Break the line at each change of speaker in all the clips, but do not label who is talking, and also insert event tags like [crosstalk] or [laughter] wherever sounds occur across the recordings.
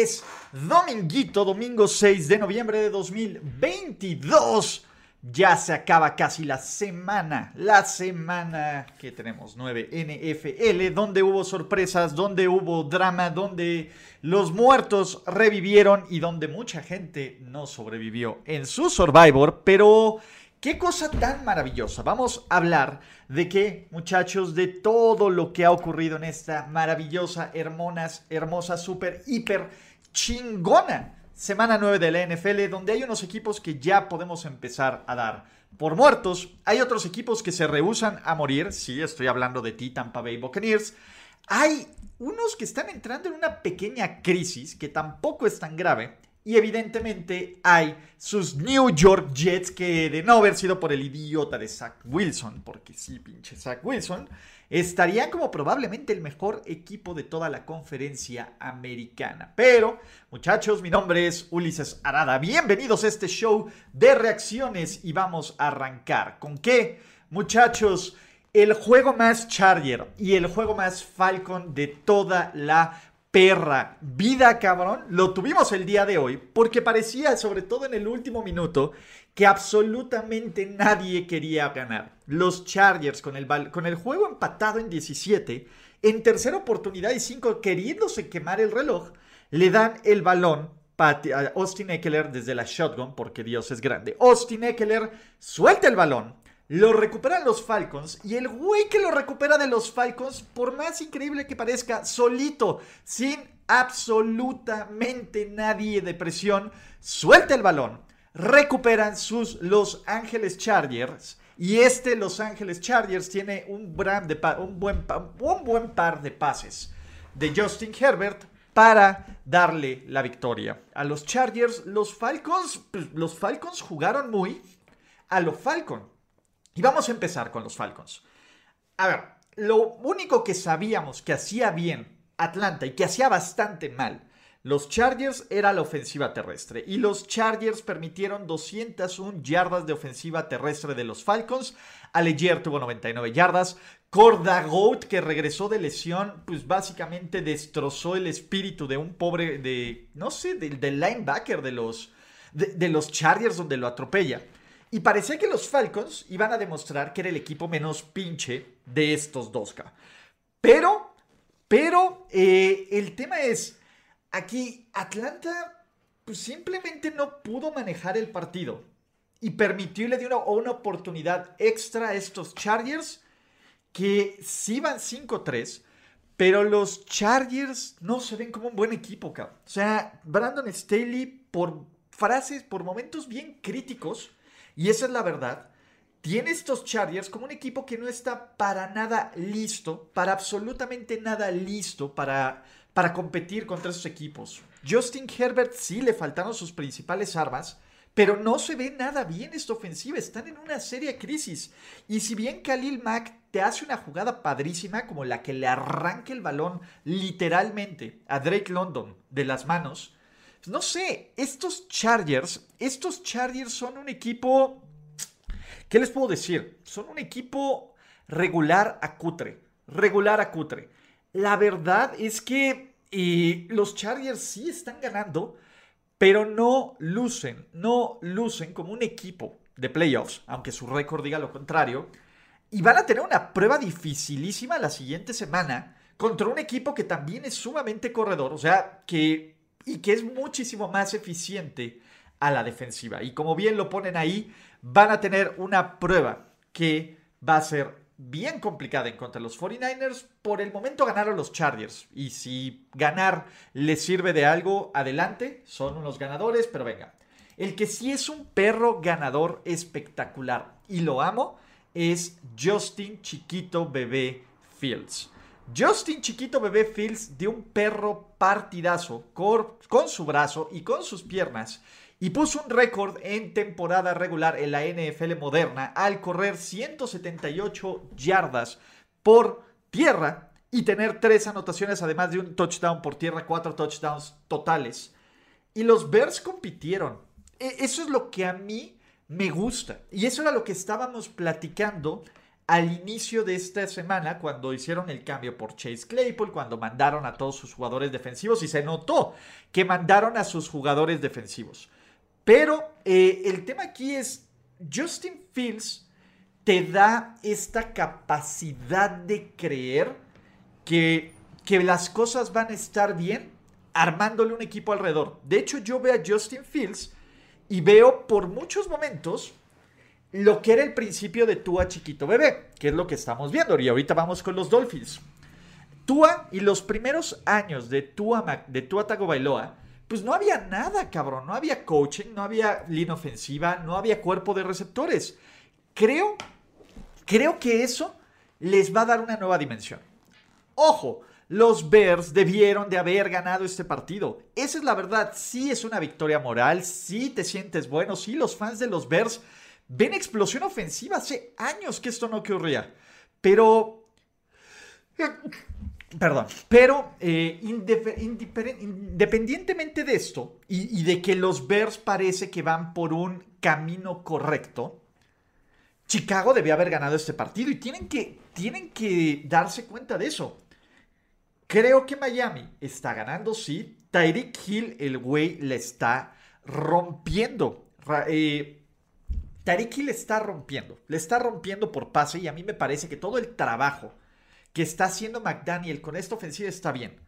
Es dominguito, domingo 6 de noviembre de 2022. Ya se acaba casi la semana, la semana que tenemos 9 NFL, donde hubo sorpresas, donde hubo drama, donde los muertos revivieron y donde mucha gente no sobrevivió en su Survivor, pero qué cosa tan maravillosa. Vamos a hablar de qué, muchachos, de todo lo que ha ocurrido en esta maravillosa, hermosa, hermosa, super, hiper chingona semana 9 de la NFL, donde hay unos equipos que ya podemos empezar a dar por muertos. Hay otros equipos que se rehusan a morir. Sí, estoy hablando de ti, Tampa Bay Buccaneers. Hay unos que están entrando en una pequeña crisis que tampoco es tan grave. Y evidentemente hay sus New York Jets que de no haber sido por el idiota de Zach Wilson, porque sí, pinche Zach Wilson, estarían como probablemente el mejor equipo de toda la conferencia americana. Pero, muchachos, mi nombre es Ulises Arada. Bienvenidos a este show de reacciones y vamos a arrancar. ¿Con qué? Muchachos, el juego más Charger y el juego más Falcon de toda la perra vida, cabrón, lo tuvimos el día de hoy porque parecía, sobre todo en el último minuto, que absolutamente nadie quería ganar. Los Chargers con el, con el juego empatado en 17, en tercera oportunidad y 5, queriéndose quemar el reloj, le dan el balón a Austin Eckler desde la shotgun, porque Dios es grande. Austin Eckler suelta el balón, lo recuperan los Falcons y el güey que lo recupera de los Falcons, por más increíble que parezca, solito, sin absolutamente nadie de presión, suelta el balón. Recuperan sus Los Ángeles Chargers. Y este Los Ángeles Chargers tiene un, buen, un buen par de pases de Justin Herbert para darle la victoria. A los Chargers, los Falcons, pues, los Falcons jugaron muy a lo Falcon. Y vamos a empezar con los Falcons. A ver, lo único que sabíamos que hacía bien Atlanta y que hacía bastante mal los Chargers era la ofensiva terrestre y los Chargers permitieron 201 yardas de ofensiva terrestre de los Falcons. Allegier tuvo 99 yardas. Corda Goat, que regresó de lesión, pues básicamente destrozó el espíritu de un pobre, de, no sé, del, linebacker de los, de, de los Chargers donde lo atropella. Y parecía que los Falcons iban a demostrar que era el equipo menos pinche de estos dos. Pero, pero, eh, el tema es, aquí Atlanta pues, simplemente no pudo manejar el partido. Y permitió y le dio una, oportunidad extra a estos Chargers que sí van 5-3. Pero los Chargers no se ven como un buen equipo, cabrón. O sea, Brandon Staley, por frases, por momentos bien críticos, y esa es la verdad. Tiene estos Chargers como un equipo que no está para nada listo, para absolutamente nada listo para, para competir contra esos equipos. Justin Herbert sí le faltaron sus principales armas, pero no se ve nada bien esta ofensiva. Están en una seria crisis. Y si bien Khalil Mack te hace una jugada padrísima como la que le arranca el balón literalmente a Drake London de las manos, no sé, estos Chargers, estos Chargers son un equipo, ¿qué les puedo decir? Son un equipo regular a cutre, regular a cutre. La verdad es que los Chargers sí están ganando, pero no lucen, no lucen como un equipo de playoffs, aunque su récord diga lo contrario. Y van a tener una prueba dificilísima la siguiente semana contra un equipo que también es sumamente corredor, o sea, que y que es muchísimo más eficiente a la defensiva. Y como bien lo ponen ahí, van a tener una prueba que va a ser bien complicada en contra de los 49ers. Por el momento ganaron los Chargers. Y si ganar les sirve de algo, adelante. Son unos ganadores, pero venga. El que sí es un perro ganador espectacular y lo amo es Justin Chiquito Bebé Fields. Justin Chiquito Bebé Fields dio un perro partidazo con su brazo y con sus piernas y puso un récord en temporada regular en la NFL moderna al correr 178 yardas por tierra y tener tres anotaciones, además de un touchdown por tierra, cuatro touchdowns totales. Y los Bears compitieron. E, eso es lo que a mí me gusta. Y eso era lo que estábamos platicando al inicio de esta semana cuando hicieron el cambio por Chase Claypool, cuando mandaron a todos sus jugadores defensivos y se notó que mandaron a sus jugadores defensivos. Pero eh, el tema aquí es, Justin Fields te da esta capacidad de creer que, que las cosas van a estar bien armándole un equipo alrededor. De hecho, yo veo a Justin Fields y veo por muchos momentos lo que era el principio de Tua chiquito bebé, que es lo que estamos viendo. Y ahorita vamos con los Dolphins. Tua y los primeros años de Tua, de Tua Tagovailoa, pues no había nada, cabrón. No había coaching, no había línea ofensiva, no había cuerpo de receptores. Creo, creo que eso les va a dar una nueva dimensión. Ojo, los Bears debieron de haber ganado este partido. Esa es la verdad. Sí es una victoria moral, sí te sientes bueno, sí los fans de los Bears ven explosión ofensiva. Hace años que esto no ocurría. Pero... Perdón, pero eh, independientemente de esto y, de que los Bears parece que van por un camino correcto, Chicago debe haber ganado este partido y tienen que, tienen que darse cuenta de eso. Creo que Miami está ganando, sí. Tyreek Hill, el güey, le está rompiendo. Eh, Tyreek Hill está rompiendo. Le está rompiendo por pase y a mí me parece que todo el trabajo que está haciendo McDaniel con esta ofensiva está bien.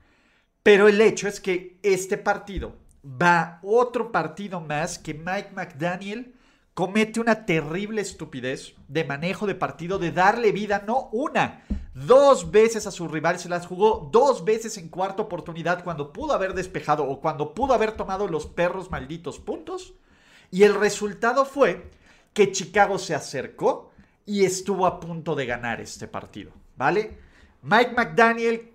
Pero el hecho es que este partido va otro partido más que Mike McDaniel comete una terrible estupidez de manejo de partido, de darle vida, no una, dos veces a su rival, se las jugó dos veces en cuarta oportunidad cuando pudo haber despejado o cuando pudo haber tomado los perros malditos puntos. Y el resultado fue que Chicago se acercó y estuvo a punto de ganar este partido, ¿vale? Mike McDaniel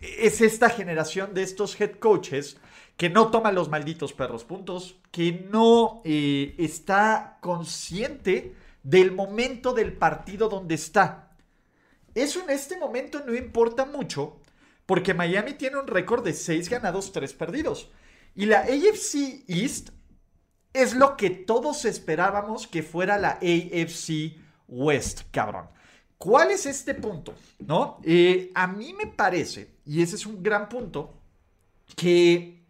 es esta generación de estos head coaches que no toman los malditos perros puntos, que no eh, está consciente del momento del partido donde está. Eso en este momento no importa mucho porque Miami tiene un récord de 6 ganados, 3 perdidos. Y la AFC East es lo que todos esperábamos que fuera la AFC West, cabrón. ¿Cuál es este punto? ¿No? Eh, a mí me parece, y ese es un gran punto, que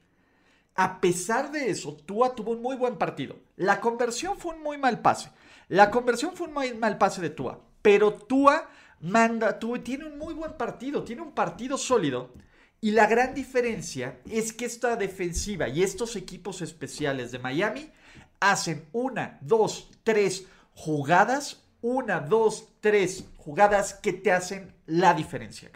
a pesar de eso, Tua tuvo un muy buen partido. La conversión fue un muy mal pase. La conversión fue un muy mal pase de Tua. Pero Tua manda, tiene un muy buen partido, tiene un partido sólido. Y la gran diferencia es que esta defensiva y estos equipos especiales de Miami hacen una, dos, tres jugadas, una, dos, tres jugadas que te hacen la diferencia.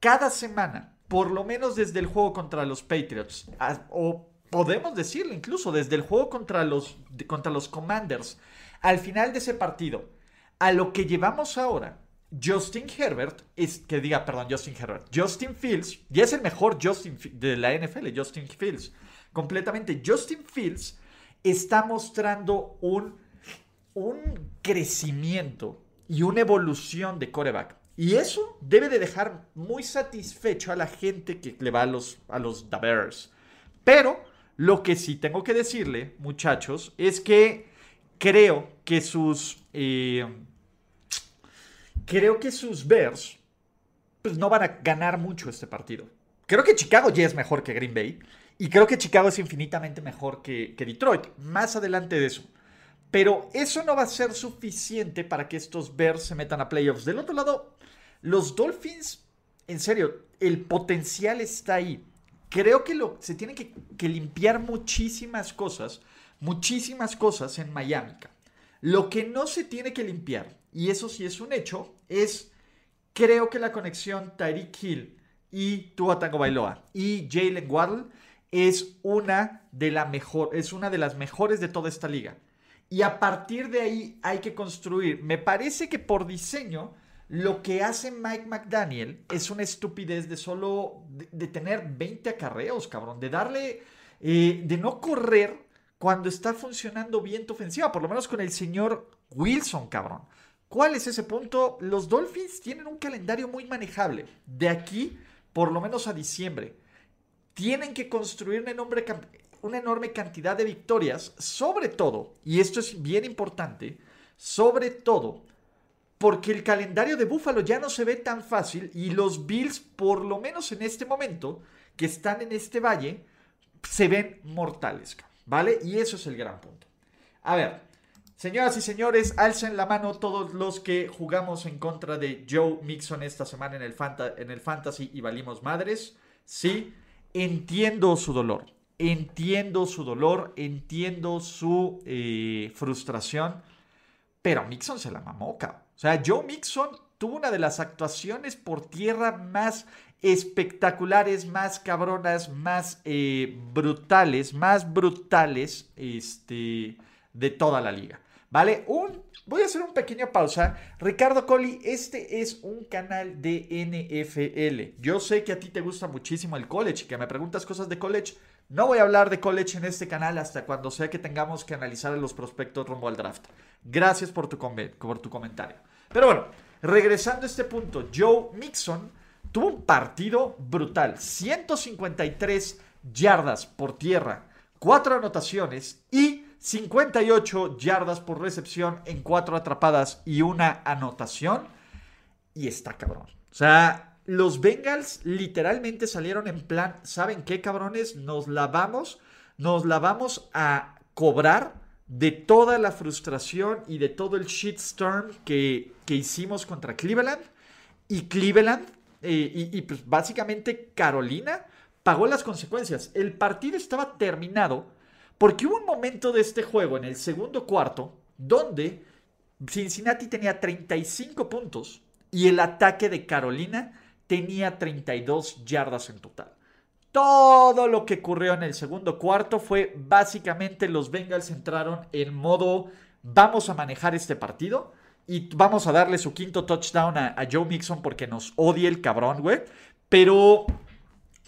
Cada semana, por lo menos desde el juego contra los Patriots, o podemos decirlo incluso desde el juego contra los, contra los Commanders, al final de ese partido, a lo que llevamos ahora, Justin Herbert, es, que diga, perdón, Justin Herbert, Justin Fields, y es el mejor Justin de la NFL, Justin Fields, completamente. Justin Fields está mostrando un, un crecimiento y una evolución de coreback. Y eso debe de dejar muy satisfecho a la gente que le va a los, a los Bears. Pero lo que sí tengo que decirle, muchachos, es que creo que sus... Eh, creo que sus Bears pues no van a ganar mucho este partido. Creo que Chicago ya es mejor que Green Bay. Y creo que Chicago es infinitamente mejor que, que Detroit. Más adelante de eso. Pero eso no va a ser suficiente para que estos Bears se metan a playoffs. Del otro lado, los Dolphins, en serio, el potencial está ahí. Creo que lo, se tienen que, que limpiar muchísimas cosas, muchísimas cosas en Miami. Lo que no se tiene que limpiar, y eso sí es un hecho, es creo que la conexión Tyreek Hill y Tua Bailoa y Jalen Waddle es una de la mejor, es una de las mejores de toda esta liga. Y a partir de ahí hay que construir. Me parece que por diseño Lo que hace Mike McDaniel es una estupidez de solo de, tener 20 acarreos, cabrón, de darle, eh, de no correr cuando está funcionando bien tu ofensiva, por lo menos con el señor Wilson, cabrón. ¿Cuál es ese punto? Los Dolphins tienen un calendario muy manejable. De aquí, por lo menos a diciembre, tienen que construir una enorme, cantidad de victorias, sobre todo, y esto es bien importante, sobre todo porque el calendario de Buffalo ya no se ve tan fácil y los Bills, por lo menos en este momento, que están en este valle, se ven mortales, ¿vale? Y eso es el gran punto. A ver, señoras y señores, alcen la mano todos los que jugamos en contra de Joe Mixon esta semana en el, en el Fantasy y valimos madres. Sí, entiendo su dolor, entiendo su dolor, entiendo su eh, frustración, pero Mixon se la mamó, cabrón. O sea, Joe Mixon tuvo una de las actuaciones por tierra más espectaculares, más cabronas, más eh, brutales, más brutales este, de toda la liga. ¿Vale? Un, voy a hacer un pequeño pausa. Ricardo Colli, este es un canal de NFL. Yo sé que a ti te gusta muchísimo el college que me preguntas cosas de college. No voy a hablar de college en este canal hasta cuando sea que tengamos que analizar los prospectos rumbo al draft. Gracias por tu, por tu comentario. Pero bueno, regresando a este punto, Joe Mixon tuvo un partido brutal. 153 yardas por tierra, 4 anotaciones y 58 yardas por recepción en 4 atrapadas y una anotación. Y está cabrón. O sea, los Bengals literalmente salieron en plan, ¿saben qué cabrones? Nos la vamos, nos la vamos a cobrar de toda la frustración y de todo el shitstorm que, que hicimos contra Cleveland. Y Cleveland, eh, y, y pues básicamente Carolina, pagó las consecuencias. El partido estaba terminado porque hubo un momento de este juego en el segundo cuarto donde Cincinnati tenía 35 puntos y el ataque de Carolina tenía 32 yardas en total. Todo lo que ocurrió en el segundo cuarto fue básicamente los Bengals entraron en modo vamos a manejar este partido y vamos a darle su quinto touchdown a, Joe Mixon porque nos odia el cabrón, güey. Pero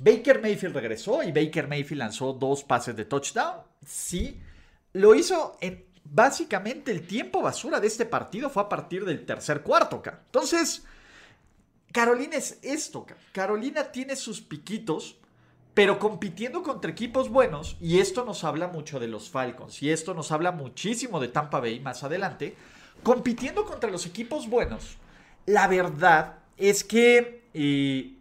Baker Mayfield regresó y Baker Mayfield lanzó dos pases de touchdown. Sí, lo hizo en básicamente el tiempo basura de este partido fue a partir del tercer cuarto. Entonces, Carolina es esto, Carolina tiene sus piquitos, pero compitiendo contra equipos buenos, y esto nos habla mucho de los Falcons, y esto nos habla muchísimo de Tampa Bay más adelante, compitiendo contra los equipos buenos, la verdad es que eh,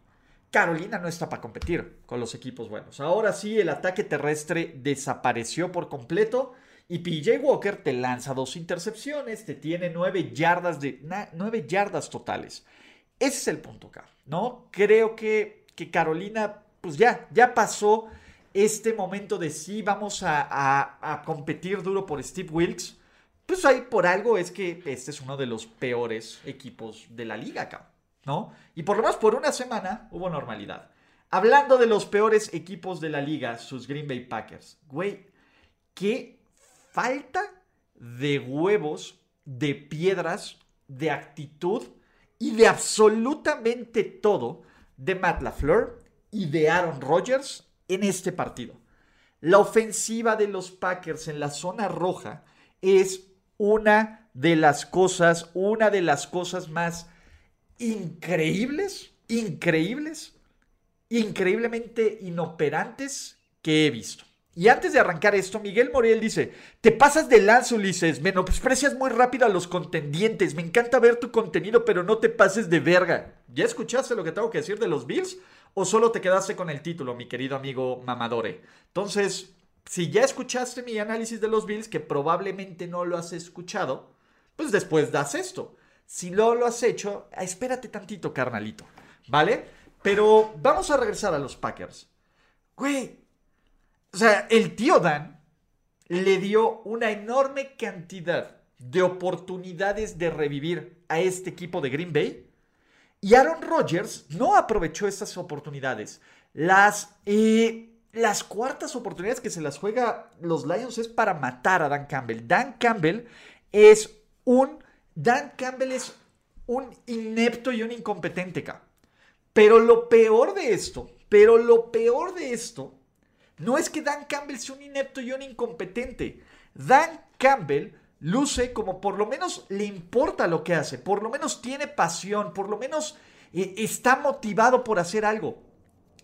Carolina no está para competir con los equipos buenos. Ahora sí, el ataque terrestre desapareció por completo. Y PJ Walker te lanza dos intercepciones, te tiene nueve yardas, de, nueve yardas totales. Ese es el punto ¿no? Creo que, que Carolina, pues ya, ya pasó este momento de sí, vamos a, competir duro por Steve Wilkes. Pues ahí por algo es que este es uno de los peores equipos de la liga acá, Y por lo menos por una semana hubo normalidad. Hablando de los peores equipos de la liga, sus Green Bay Packers. Güey, qué falta de huevos, de piedras, de actitud y de absolutamente todo de Matt LaFleur y de Aaron Rodgers en este partido. La ofensiva de los Packers en la zona roja es una de las cosas, una de las cosas más increíbles, increíbles, increíblemente inoperantes que he visto. Y antes de arrancar esto, Miguel Morel dice, te pasas de lanza, Ulises, menosprecias muy rápido a los contendientes, me encanta ver tu contenido, pero no te pases de verga. ¿Ya escuchaste lo que tengo que decir de los Bills? ¿O solo te quedaste con el título, mi querido amigo Mamadore? Entonces, si ya escuchaste mi análisis de los Bills, que probablemente no lo has escuchado, pues después das esto. Si no lo has hecho, espérate tantito, carnalito, ¿vale? Pero vamos a regresar a los Packers. Güey, o sea, el tío Dan le dio una enorme cantidad de oportunidades de revivir a este equipo de Green Bay. Y Aaron Rodgers no aprovechó esas oportunidades. Las, eh, las cuartas oportunidades que se las juega los Lions es para matar a Dan Campbell. Dan Campbell es un... Dan Campbell es un inepto y un incompetente. Pero lo peor de esto, pero lo peor de esto, no es que Dan Campbell sea un inepto y un incompetente. Dan Campbell luce como por lo menos le importa lo que hace, por lo menos tiene pasión, por lo menos eh, está motivado por hacer algo.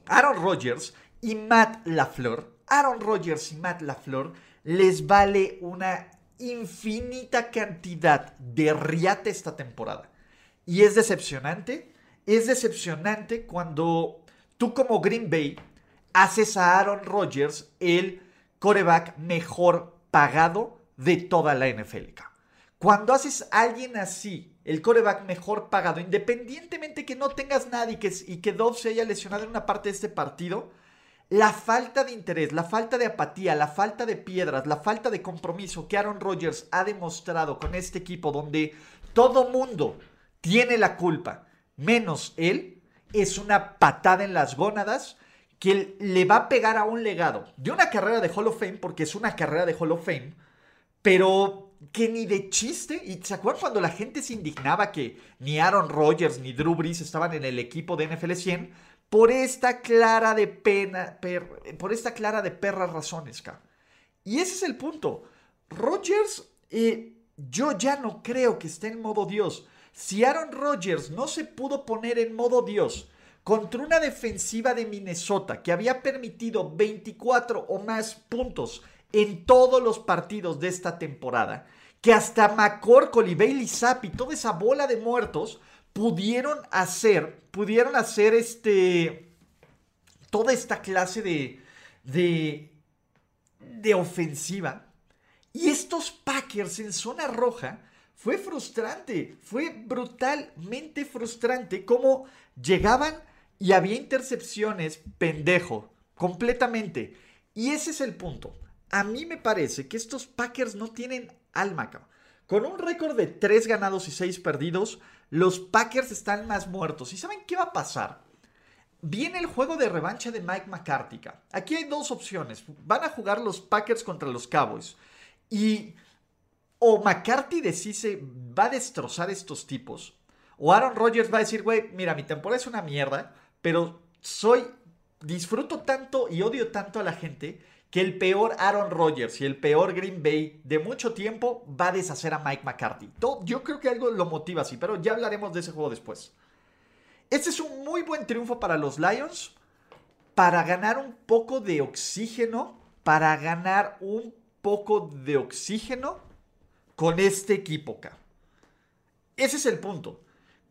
Aaron Rodgers y Matt LaFleur, Aaron Rodgers y Matt LaFleur les vale una infinita cantidad de riate esta temporada. Y es decepcionante es decepcionante cuando tú como Green Bay haces a Aaron Rodgers el coreback mejor pagado de toda la NFL. Cuando haces a alguien así, el coreback mejor pagado, independientemente que no tengas nadie y que, y que Dove se haya lesionado en una parte de este partido, la falta de interés, la falta de apatía, la falta de piedras, la falta de compromiso que Aaron Rodgers ha demostrado con este equipo donde todo mundo tiene la culpa menos él, es una patada en las gónadas que le va a pegar a un legado de una carrera de Hall of Fame, porque es una carrera de Hall of Fame, pero que ni de chiste, y ¿se acuerdan cuando la gente se indignaba que ni Aaron Rodgers ni Drew Brees estaban en el equipo de NFL 100 por esta clara de pena, por esta clara de perras razones, ca. Y ese es el punto. Rodgers, eh, yo ya no creo que esté en modo Dios. Si Aaron Rodgers no se pudo poner en modo Dios contra una defensiva de Minnesota que había permitido 24 o más puntos en todos los partidos de esta temporada, que hasta McCorkle y Bailey Zapp y toda esa bola de muertos pudieron hacer, pudieron hacer este, toda esta clase de, de, de ofensiva. Y estos Packers en zona roja fue frustrante, fue brutalmente frustrante cómo llegaban y había intercepciones pendejo, completamente. Y ese es el punto. A mí me parece que estos Packers no tienen alma, Con un récord de 3 ganados y 6 perdidos, los Packers están más muertos. ¿Y saben qué va a pasar? Viene el juego de revancha de Mike McCarthy. Aquí hay dos opciones. Van a jugar los Packers contra los Cowboys. Y o McCarthy decide, va a destrozar estos tipos. O Aaron Rodgers va a decir, güey, mira, mi temporada es una mierda, pero soy, disfruto tanto y odio tanto a la gente que el peor Aaron Rodgers y el peor Green Bay de mucho tiempo va a deshacer a Mike McCarthy. yo creo que algo lo motiva así, pero ya hablaremos de ese juego después. Este es un muy buen triunfo para los Lions, para ganar un poco de oxígeno, para ganar un poco de oxígeno con este equipo, acá. Ese es el punto.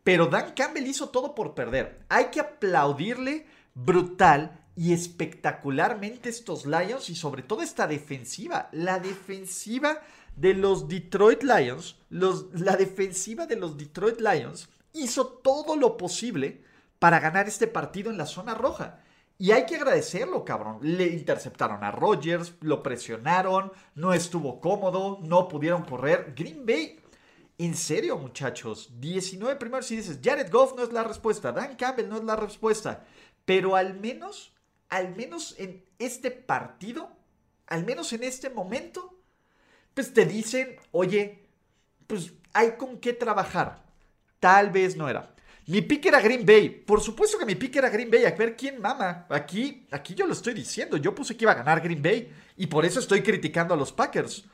Pero Dan Campbell hizo todo por perder. Hay que aplaudirle brutal y espectacularmente estos Lions y sobre todo esta defensiva. La defensiva de los Detroit Lions, la defensiva de los Detroit Lions hizo todo lo posible para ganar este partido en la zona roja. Y hay que agradecerlo, cabrón. Le interceptaron a Rodgers, lo presionaron, no estuvo cómodo, no pudieron correr. Green Bay, en serio, muchachos, 19 primeros y dices, Jared Goff no es la respuesta, Dan Campbell no es la respuesta. Pero al menos, al menos en este partido, al menos en este momento, pues te dicen, oye, pues hay con qué trabajar. Tal vez no era. Mi pick era Green Bay. Por supuesto que mi pick era Green Bay. A ver quién mama. Aquí, aquí yo lo estoy diciendo. Yo puse que iba a ganar Green Bay. Y por eso estoy criticando a los Packers.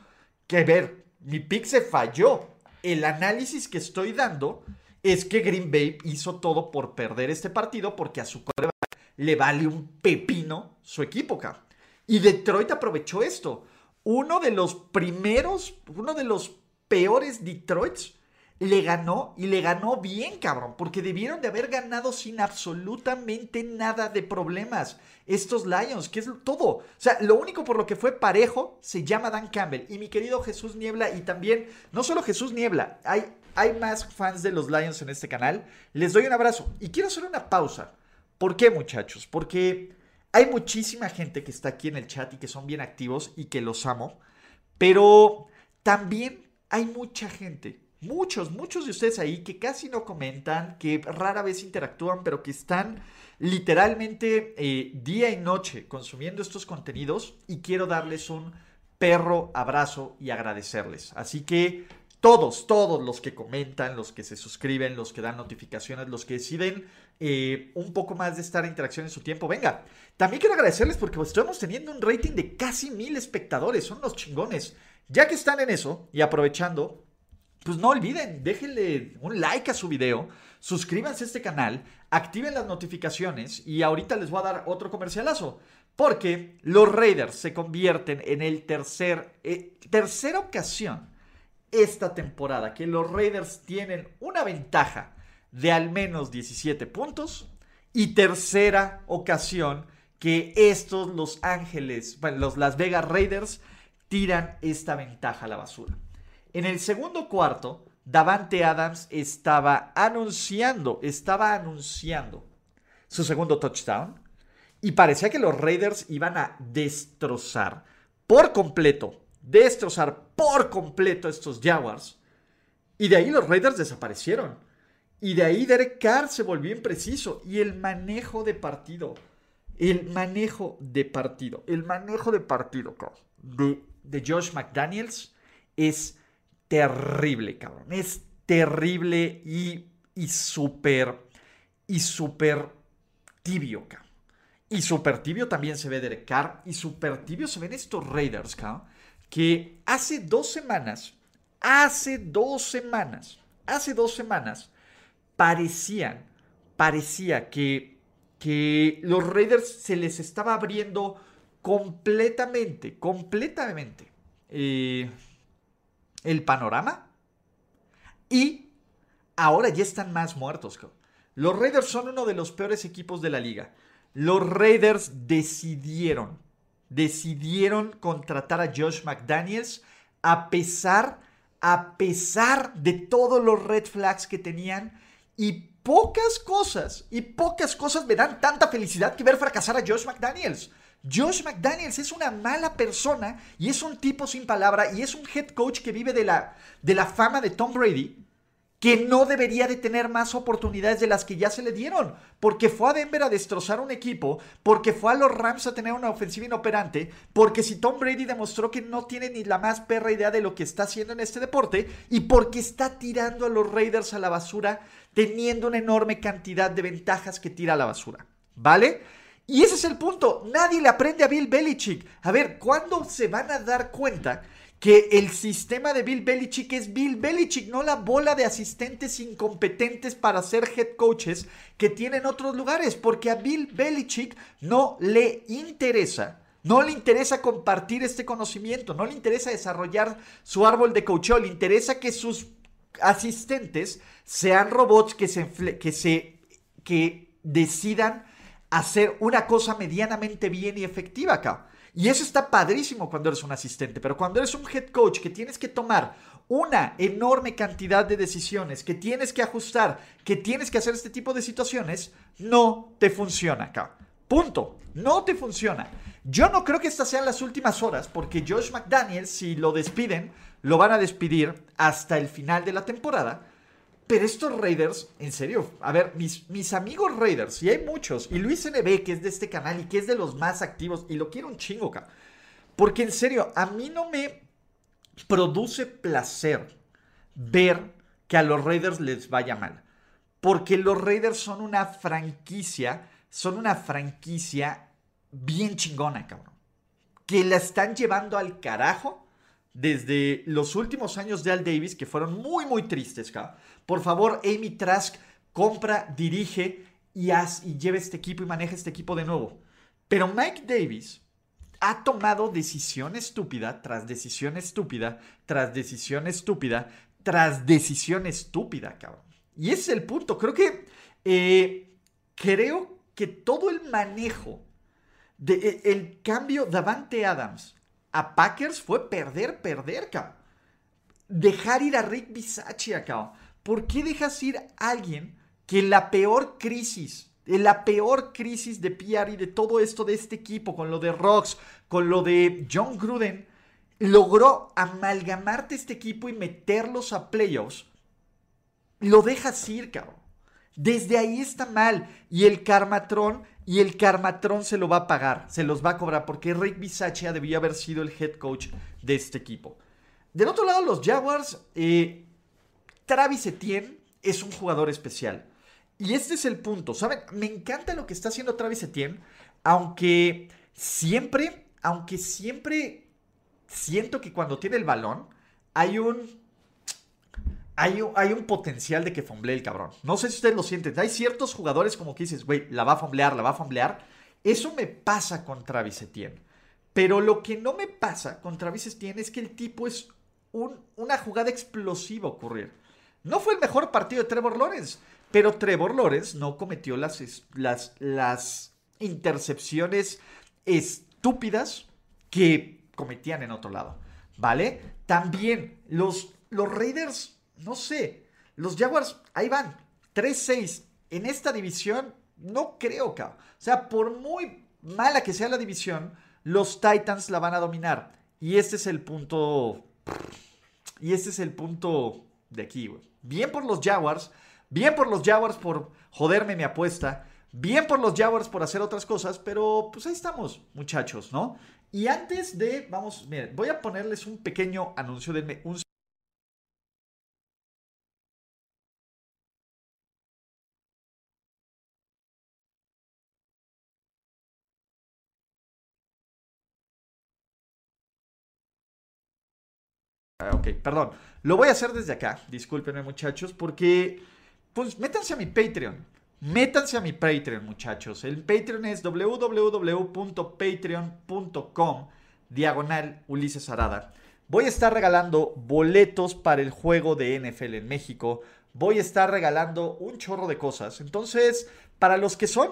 Que ver, mi pick se falló. El análisis que estoy dando es que Green Bay hizo todo por perder este partido porque a su coreback le vale un pepino su equipo, acá. Y Detroit aprovechó esto. Uno de los primeros, uno de los peores Detroits le ganó y le ganó bien, cabrón, porque debieron de haber ganado sin absolutamente nada de problemas. Estos Lions, que es todo. O sea, lo único por lo que fue parejo se llama Dan Campbell. Y mi querido Jesús Niebla, y también, no solo Jesús Niebla, hay, hay más fans de los Lions en este canal. Les doy un abrazo. Y quiero hacer una pausa. ¿Por qué, muchachos? Porque hay muchísima gente que está aquí en el chat y que son bien activos y que los amo. Pero también hay mucha gente muchos, muchos de ustedes ahí que casi no comentan, que rara vez interactúan, pero que están literalmente eh, día y noche consumiendo estos contenidos y quiero darles un perro abrazo y agradecerles. Así que todos, todos los que comentan, los que se suscriben, los que dan notificaciones, los que deciden eh, un poco más de estar en interacción en su tiempo. Venga, también quiero agradecerles porque estamos teniendo un rating de casi mil espectadores, son los chingones. Ya que están en eso y aprovechando, pues no olviden, déjenle un like a su video, suscríbanse a este canal, activen las notificaciones y ahorita les voy a dar otro comercialazo. Porque los Raiders se convierten en el tercer, eh, tercera ocasión esta temporada que los Raiders tienen una ventaja de al menos 17 puntos y tercera ocasión que estos Los Ángeles, bueno, los Las Vegas Raiders tiran esta ventaja a la basura. En el segundo cuarto, Davante Adams estaba anunciando, estaba anunciando su segundo touchdown y parecía que los Raiders iban a destrozar por completo destrozar por completo estos Jaguars. Y de ahí los Raiders desaparecieron. Y de ahí Derek Carr se volvió impreciso. Y el manejo de partido. El manejo de partido. El manejo de partido, De, de Josh McDaniels es terrible, cabrón. Es terrible y, y súper, y súper tibio, cabrón. Y súper tibio también se ve Derek Carr. Y súper tibio se ven estos Raiders, cabrón que hace dos semanas, hace dos semanas, hace dos semanas, parecían, parecía que, que los Raiders se les estaba abriendo completamente, completamente eh, el panorama y ahora ya están más muertos. Los Raiders son uno de los peores equipos de la liga. Los Raiders decidieron decidieron contratar a Josh McDaniels a pesar, a pesar de todos los red flags que tenían y pocas cosas, y pocas cosas me dan tanta felicidad que ver fracasar a Josh McDaniels. Josh McDaniels es una mala persona y es un tipo sin palabra y es un head coach que vive de la, de la fama de Tom Brady que no debería de tener más oportunidades de las que ya se le dieron, porque fue a Denver a destrozar un equipo, porque fue a los Rams a tener una ofensiva inoperante, porque si Tom Brady demostró que no tiene ni la más perra idea de lo que está haciendo en este deporte, y porque está tirando a los Raiders a la basura, teniendo una enorme cantidad de ventajas que tira a la basura, ¿vale? Y ese es el punto, nadie le aprende a Bill Belichick. A ver, ¿cuándo se van a dar cuenta? que el sistema de Bill Belichick es Bill Belichick, no la bola de asistentes incompetentes para ser head coaches que tienen otros lugares, porque a Bill Belichick no le interesa. No le interesa compartir este conocimiento, no le interesa desarrollar su árbol de coaching, le interesa que sus asistentes sean robots que se, que se que decidan hacer una cosa medianamente bien y efectiva acá. Y eso está padrísimo cuando eres un asistente, pero cuando eres un head coach que tienes que tomar una enorme cantidad de decisiones, que tienes que ajustar, que tienes que hacer este tipo de situaciones, no te funciona acá. Punto. No te funciona. Yo no creo que estas sean las últimas horas, porque Josh McDaniel, si lo despiden, lo van a despedir hasta el final de la temporada. Pero estos Raiders, en serio, a ver, mis, mis amigos Raiders, y hay muchos, y Luis NB, que es de este canal y que es de los más activos, y lo quiero un chingo, acá. Porque en serio, a mí no me produce placer ver que a los Raiders les vaya mal. Porque los Raiders son una franquicia, son una franquicia bien chingona, cabrón. Que la están llevando al carajo desde los últimos años de Al Davis, que fueron muy, muy tristes, cabrón por favor, Amy Trask, compra, dirige y, haz, y lleve este equipo y maneja este equipo de nuevo. Pero Mike Davis ha tomado decisión estúpida tras decisión estúpida, tras decisión estúpida, tras decisión estúpida, cabrón. Y ese es el punto. Creo que, eh, creo que todo el manejo de, el cambio de Davante Adams a Packers fue perder, perder, cabrón. Dejar ir a Rick Bisaccia, cabrón. ¿Por qué dejas ir a alguien que en la peor crisis, en la peor crisis de PR y de todo esto de este equipo, con lo de Rocks, con lo de John Gruden, logró amalgamarte este equipo y meterlos a playoffs? Lo dejas ir, cabrón. Desde ahí está mal. Y el Karmatron, y el Karmatron se lo va a pagar, se los va a cobrar, porque Rick Bisaccia debía haber sido el head coach de este equipo. del otro lado, los Jaguars, eh, Travis Etienne es un jugador especial. Y este es el punto, ¿saben? Me encanta lo que está haciendo Travis Etienne, aunque siempre, aunque siempre siento que cuando tiene el balón hay un hay un, potencial de que fomblee el cabrón. No sé si ustedes lo sienten. Hay ciertos jugadores como que dices, güey, la va a fomblear, la va a fomblear. Eso me pasa con Travis Etienne. Pero lo que no me pasa con Travis Etienne es que el tipo es una jugada explosiva ocurrir. No fue el mejor partido de Trevor Lawrence, pero Trevor Lawrence no cometió las intercepciones estúpidas que cometían en otro lado. ¿Vale? También los, los Raiders, no sé, los Jaguars, ahí van, 3-6. En esta división, no creo, que O sea, por muy mala que sea la división, los Titans la van a dominar. Y este es el punto. Y este es el punto de aquí, güey. Bien por los Jaguars. Bien por los Jaguars por joderme mi apuesta. Bien por los Jaguars por hacer otras cosas. Pero pues ahí estamos, muchachos, ¿no? Y antes de. Vamos, miren, voy a ponerles un pequeño anuncio. Denme un ok, perdón. Lo voy a hacer desde acá. Discúlpenme, muchachos, porque. Pues métanse a mi Patreon. Métanse a mi Patreon, muchachos. El Patreon es www.patreon.com diagonal Ulises Arada. Voy a estar regalando boletos para el juego de NFL en México. Voy a estar regalando un chorro de cosas. Entonces, para los que son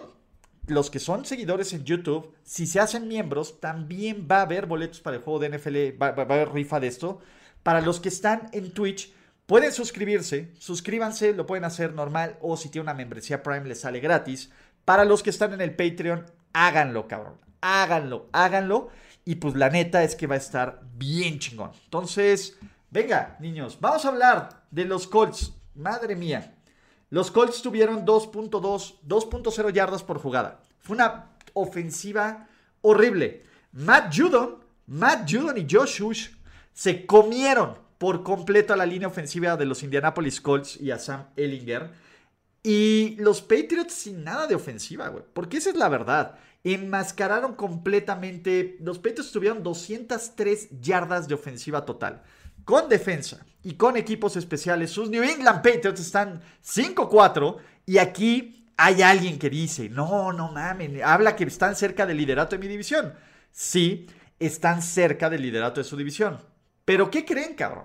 los que son seguidores en YouTube, si se hacen miembros, también va a haber boletos para el juego de NFL, va, va a haber rifa de esto. Para los que están en Twitch, pueden suscribirse, suscríbanse, lo pueden hacer normal o si tiene una membresía Prime les sale gratis. Para los que están en el Patreon, háganlo, cabrón. Háganlo, háganlo. Y pues la neta es que va a estar bien chingón. Entonces, venga, niños, vamos a hablar de los Colts. Madre mía. Los Colts tuvieron 2.2, 2.0 yardas por jugada. Fue una ofensiva horrible. Matt Judon, Matt Judon y Josh Hush se comieron por completo a la línea ofensiva de los Indianapolis Colts y a Sam Ellinger. Y los Patriots sin nada de ofensiva, güey. Porque esa es la verdad. Enmascararon completamente. Los Patriots tuvieron 203 yardas de ofensiva total. Con defensa y con equipos especiales, sus New England Patriots están 5-4. Y aquí hay alguien que dice: No, no mames. Habla que están cerca del liderato de mi división. Sí, están cerca del liderato de su división. Pero ¿qué creen, cabrón?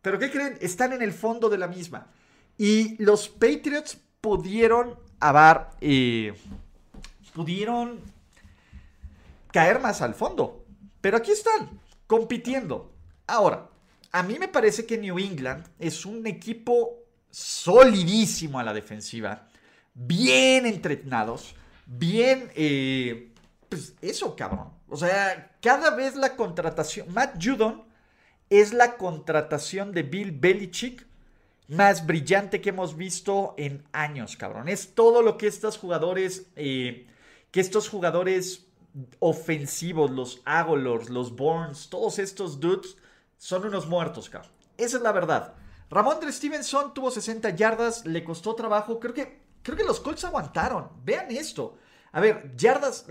¿Pero qué creen? Están en el fondo de la misma. Y los Patriots pudieron haber, eh, pudieron caer más al fondo. Pero aquí están, compitiendo. Ahora, a mí me parece que New England es un equipo solidísimo a la defensiva, bien entrenados, bien... Eh, pues eso, cabrón. O sea, cada vez la contratación... Matt Judon es la contratación de Bill Belichick más brillante que hemos visto en años, cabrón. Es todo lo que estos jugadores, eh, que estos jugadores ofensivos, los Agolors, los Borns, todos estos dudes son unos muertos, cabrón. Esa es la verdad. Ramón de Stevenson tuvo 60 yardas, le costó trabajo. Creo que, creo que los Colts aguantaron. Vean esto. A ver, yardas.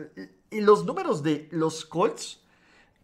Y los números de los Colts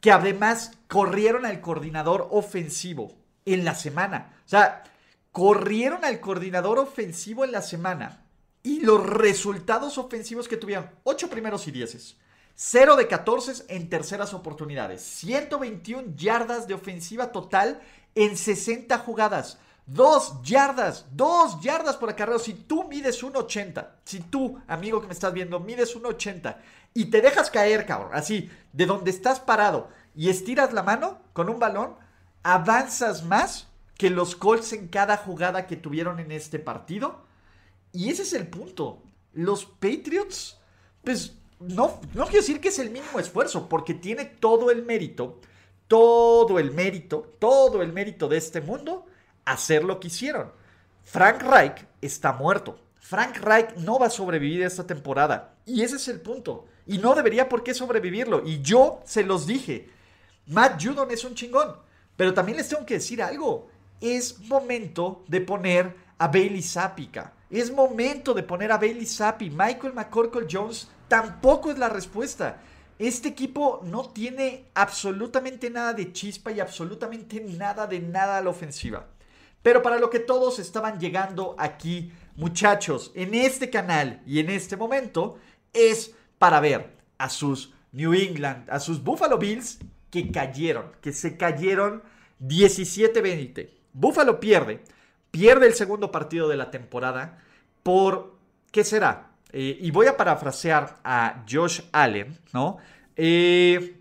que además corrieron al coordinador ofensivo en la semana. O sea, corrieron al coordinador ofensivo en la semana. Y los resultados ofensivos que tuvieron, 8 primeros y 10. 0 de 14 en terceras oportunidades. 121 yardas de ofensiva total en 60 jugadas. 2 yardas, 2 yardas por acarreo. Si tú mides 1,80, si tú, amigo que me estás viendo, mides 1,80 y te dejas caer, cabrón, así, de donde estás parado y estiras la mano con un balón, avanzas más que los Colts en cada jugada que tuvieron en este partido. Y ese es el punto. Los Patriots, pues no, no quiero decir que es el mínimo esfuerzo, porque tiene todo el mérito, todo el mérito, todo el mérito de este mundo hacer lo que hicieron. Frank Reich está muerto. Frank Reich no va a sobrevivir esta temporada. Y ese es el punto. Y no debería por qué sobrevivirlo. Y yo se los dije. Matt Judon es un chingón. Pero también les tengo que decir algo. Es momento de poner a Bailey Zappica. Es momento de poner a Bailey Zappi. Michael McCorkle Jones tampoco es la respuesta. Este equipo no tiene absolutamente nada de chispa y absolutamente nada de nada a la ofensiva. Pero para lo que todos estaban llegando aquí, muchachos, en este canal y en este momento, es para ver a sus New England, a sus Buffalo Bills que cayeron, que se cayeron 17-20. Buffalo pierde, pierde el segundo partido de la temporada por, ¿qué será? Eh, y voy a parafrasear a Josh Allen, ¿no? Eh,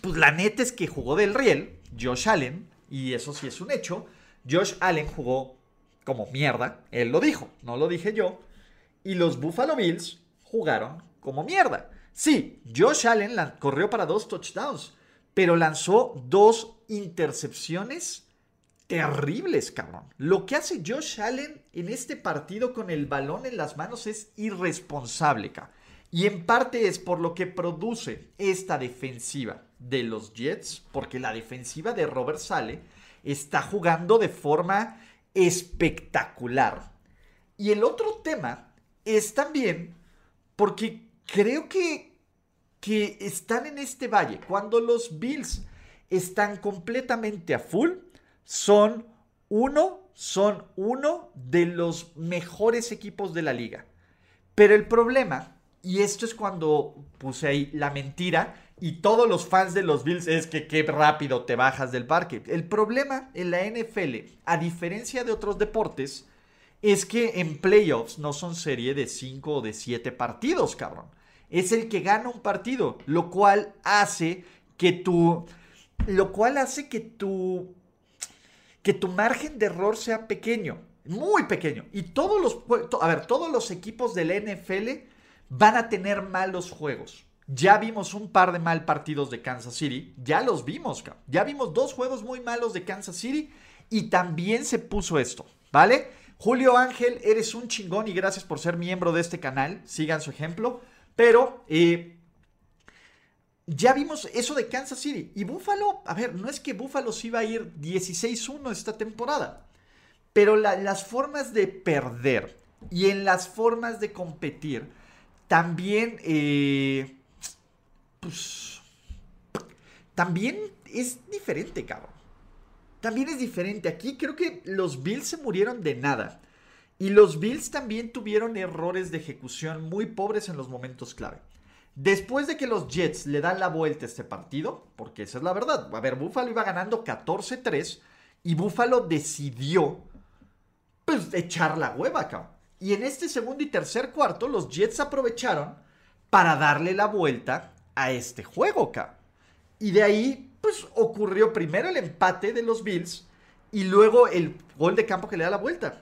pues la neta es que jugó del riel, Josh Allen, y eso sí es un hecho. Josh Allen jugó como mierda, él lo dijo, no lo dije yo. Y los Buffalo Bills jugaron como mierda. Sí, Josh Allen corrió para dos touchdowns, pero lanzó dos intercepciones terribles, cabrón. Lo que hace Josh Allen en este partido con el balón en las manos es irresponsable, cabrón. Y en parte es por lo que produce esta defensiva de los Jets, porque la defensiva de Robert Sale está jugando de forma espectacular. Y el otro tema es también porque creo que, que están en este valle. Cuando los Bills están completamente a full, son uno, son uno de los mejores equipos de la liga. Pero el problema, y esto es cuando puse ahí la mentira, y todos los fans de los Bills es que qué rápido te bajas del parque. El problema en la NFL, a diferencia de otros deportes, es que en playoffs no son serie de 5 o de 7 partidos, cabrón. Es el que gana un partido, lo cual hace que tu... Lo cual hace que tu que tu margen de error sea pequeño, muy pequeño. Y todos los, a ver, todos los equipos del NFL van a tener malos juegos. Ya vimos un par de mal partidos de Kansas City, ya los vimos, ya vimos dos juegos muy malos de Kansas City y también se puso esto, ¿vale? Julio Ángel, eres un chingón y gracias por ser miembro de este canal, sigan su ejemplo, pero eh, ya vimos eso de Kansas City. Y Buffalo, a ver, no es que Buffalo se iba a ir 16-1 esta temporada. Pero las formas de perder y en las formas de competir también, eh, pues, también es diferente, cabrón. También es diferente. Aquí creo que los Bills se murieron de nada. Y los Bills también tuvieron errores de ejecución muy pobres en los momentos clave. Después de que los Jets le dan la vuelta a este partido, porque esa es la verdad, a ver, Buffalo iba ganando 14-3 y Buffalo decidió pues echar la hueva, cabrón. Y en este segundo y tercer cuarto los Jets aprovecharon para darle la vuelta a este juego, cabrón. Y de ahí pues ocurrió primero el empate de los Bills y luego el gol de campo que le da la vuelta.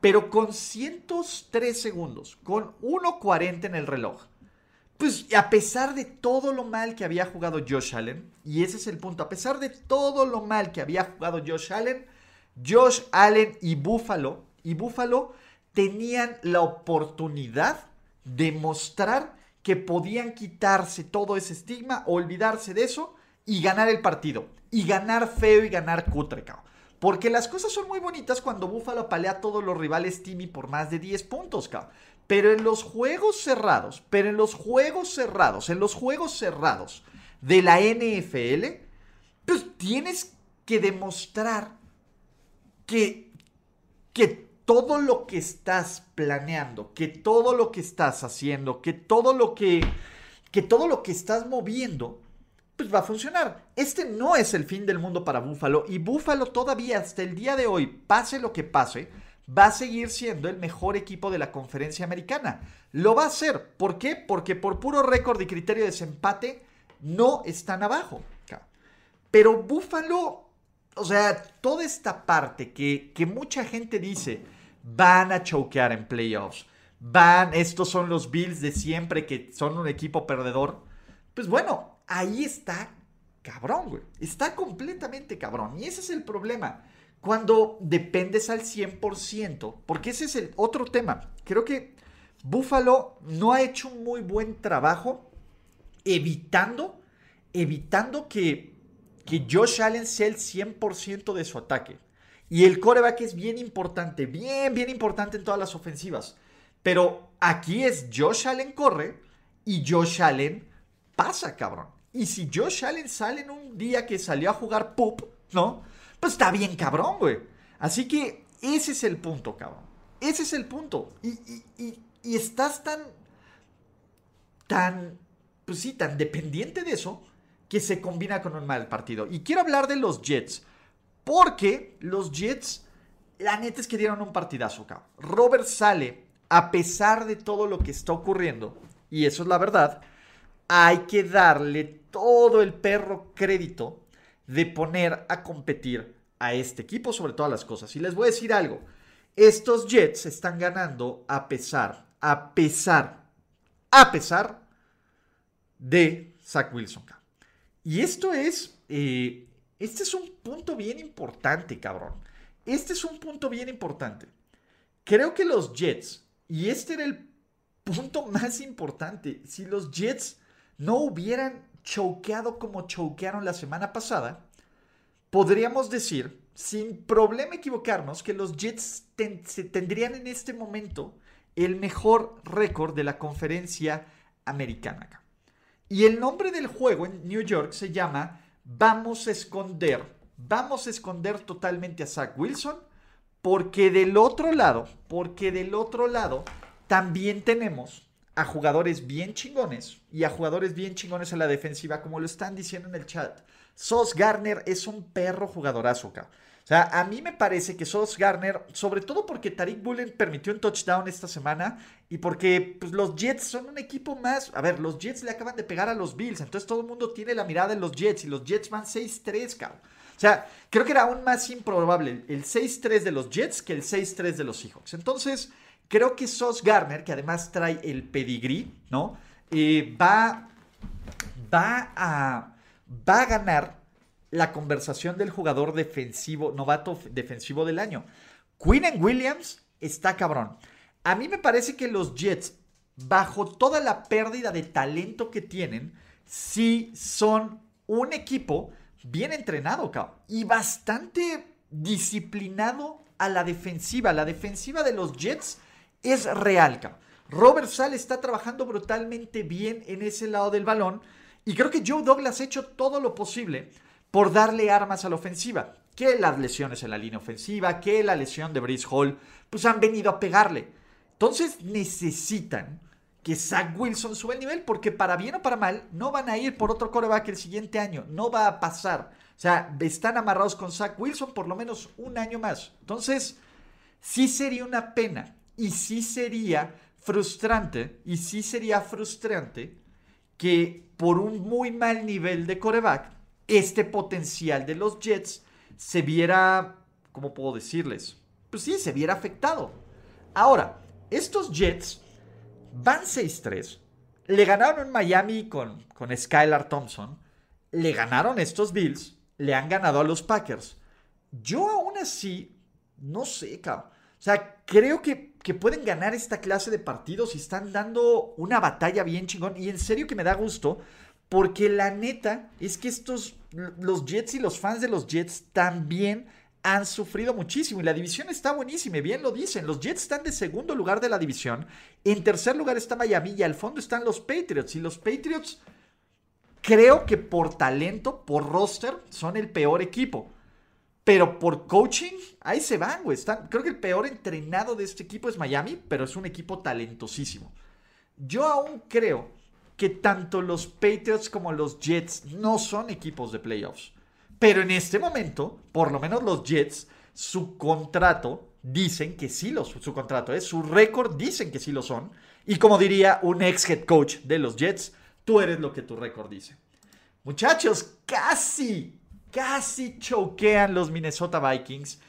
Pero con 103 segundos, con 1.40 en el reloj pues a pesar de todo lo mal que había jugado Josh Allen, y ese es el punto, a pesar de todo lo mal que había jugado Josh Allen, Josh Allen y Buffalo, y Buffalo tenían la oportunidad de mostrar que podían quitarse todo ese estigma, olvidarse de eso y ganar el partido. Y ganar feo y ganar cutre, Porque las cosas son muy bonitas cuando Buffalo apalea a todos los rivales Timmy por más de 10 puntos, cabrón. Pero en los juegos cerrados, pero en los juegos cerrados, en los juegos cerrados de la NFL, pues tienes que demostrar que, que todo lo que estás planeando, que todo lo que estás haciendo, que todo lo que, que todo lo que estás moviendo, pues va a funcionar. Este no es el fin del mundo para Búfalo y Búfalo todavía hasta el día de hoy, pase lo que pase, va a seguir siendo el mejor equipo de la conferencia americana. Lo va a hacer. ¿Por qué? Porque por puro récord y criterio de desempate no están abajo. Pero Buffalo, o sea, toda esta parte que, que mucha gente dice, van a choquear en playoffs. Van, estos son los Bills de siempre que son un equipo perdedor. Pues bueno, ahí está cabrón, güey. Está completamente cabrón. Y ese es el problema cuando dependes al 100%, porque ese es el otro tema. Creo que Buffalo no ha hecho un muy buen trabajo evitando, evitando que, que Josh Allen sea el 100% de su ataque. Y el coreback es bien importante, bien, bien importante en todas las ofensivas. Pero aquí es Josh Allen corre y Josh Allen pasa, cabrón. Y si Josh Allen sale en un día que salió a jugar pup, ¿no? Pues está bien, cabrón, güey. Así que ese es el punto, cabrón. Ese es el punto. Y, y estás tan, tan, pues sí, tan dependiente de eso que se combina con un mal partido. Y quiero hablar de los Jets. Porque los Jets, la neta es que dieron un partidazo, cabrón. Robert sale, a pesar de todo lo que está ocurriendo, y eso es la verdad, hay que darle todo el perro crédito de poner a competir a este equipo sobre todas las cosas. Y les voy a decir algo, estos Jets están ganando a pesar, a pesar, a pesar de Zach Wilson. Y esto es, eh, este es un punto bien importante, cabrón. Este es un punto bien importante. Creo que los Jets, y este era el punto [laughs] más importante, si los Jets no hubieran choqueado como choquearon la semana pasada, podríamos decir, sin problema equivocarnos, que los Jets tendrían en este momento el mejor récord de la conferencia americana. Y el nombre del juego en New York se llama Vamos a esconder, vamos a esconder totalmente a Zach Wilson, porque del otro lado, porque del otro lado también tenemos a jugadores bien chingones y a jugadores bien chingones en la defensiva, como lo están diciendo en el chat. Sos Garner es un perro jugadorazo, acá. O sea, a mí me parece que Sos Garner, sobre todo porque Tariq Bullen permitió un touchdown esta semana y porque pues, los Jets son un equipo más. A ver, los Jets le acaban de pegar a los Bills, entonces todo el mundo tiene la mirada en los Jets y los Jets van 6-3, cabrón. O sea, creo que era aún más improbable el 6-3 de los Jets que el 6-3 de los Seahawks. Entonces, creo que Sos Garner, que además trae el pedigrí, ¿no? Eh, va, va, a, va a ganar la conversación del jugador defensivo, novato defensivo del año. Quinn Williams está cabrón. A mí me parece que los Jets, bajo toda la pérdida de talento que tienen, sí son un equipo bien entrenado, cabrón, y bastante disciplinado a la defensiva. La defensiva de los Jets es real, cabrón. Robert Sale está trabajando brutalmente bien en ese lado del balón. Y creo que Joe Douglas ha hecho todo lo posible por darle armas a la ofensiva. Que las lesiones en la línea ofensiva, que la lesión de Brice Hall, pues han venido a pegarle. Entonces necesitan que Zach Wilson suba el nivel, porque para bien o para mal, no van a ir por otro coreback el siguiente año. No va a pasar. O sea, están amarrados con Zach Wilson por lo menos un año más. Entonces, sí sería una pena y sí sería frustrante, y sí sería frustrante que por un muy mal nivel de coreback este potencial de los Jets se viera, ¿cómo puedo decirles? Pues sí, se viera afectado. Ahora, estos Jets van 6-3. Le ganaron en Miami con, con Skylar Thompson. Le ganaron estos Bills. Le han ganado a los Packers. Yo aún así, no sé, cabrón. O sea, creo que, que pueden ganar esta clase de partidos y están dando una batalla bien chingón. Y en serio que me da gusto porque la neta es que estos, los Jets y los fans de los Jets también han sufrido muchísimo y la división está buenísima, bien lo dicen, los Jets están de segundo lugar de la división, en tercer lugar está Miami y al fondo están los Patriots y los Patriots creo que por talento, por roster, son el peor equipo. Pero por coaching, ahí se van, güey. creo que el peor entrenado de este equipo es Miami, pero es un equipo talentosísimo. Yo aún creo que tanto los Patriots como los Jets no son equipos de playoffs. Pero en este momento, por lo menos los Jets, su contrato dicen que sí los, su contrato es, su récord dicen que sí lo son. Y como diría un ex head coach de los Jets, tú eres lo que tu récord dice. Muchachos, casi, casi choquean los Minnesota Vikings.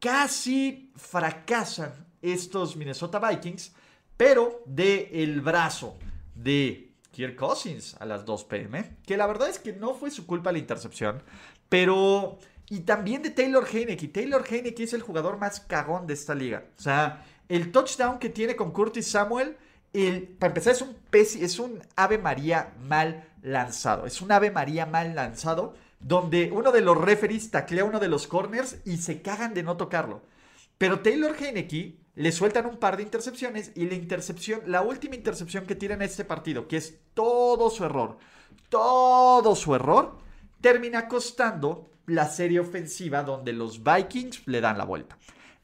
Casi fracasan estos Minnesota Vikings, pero de el brazo de Kirk Cousins a las 2 pm, que la verdad es que no fue su culpa la intercepción, pero... Y también de Taylor Heineke. Taylor Heineke es el jugador más cagón de esta liga. O sea, el touchdown que tiene con Curtis Samuel, el, para empezar, es un, es un Ave María mal lanzado. Es un Ave María mal lanzado donde uno de los referees taclea uno de los corners y se cagan de no tocarlo. Pero Taylor Heineke le sueltan un par de intercepciones y la intercepción, la última intercepción que tira en este partido, que es todo su error, todo su error, termina costando la serie ofensiva donde los Vikings le dan la vuelta.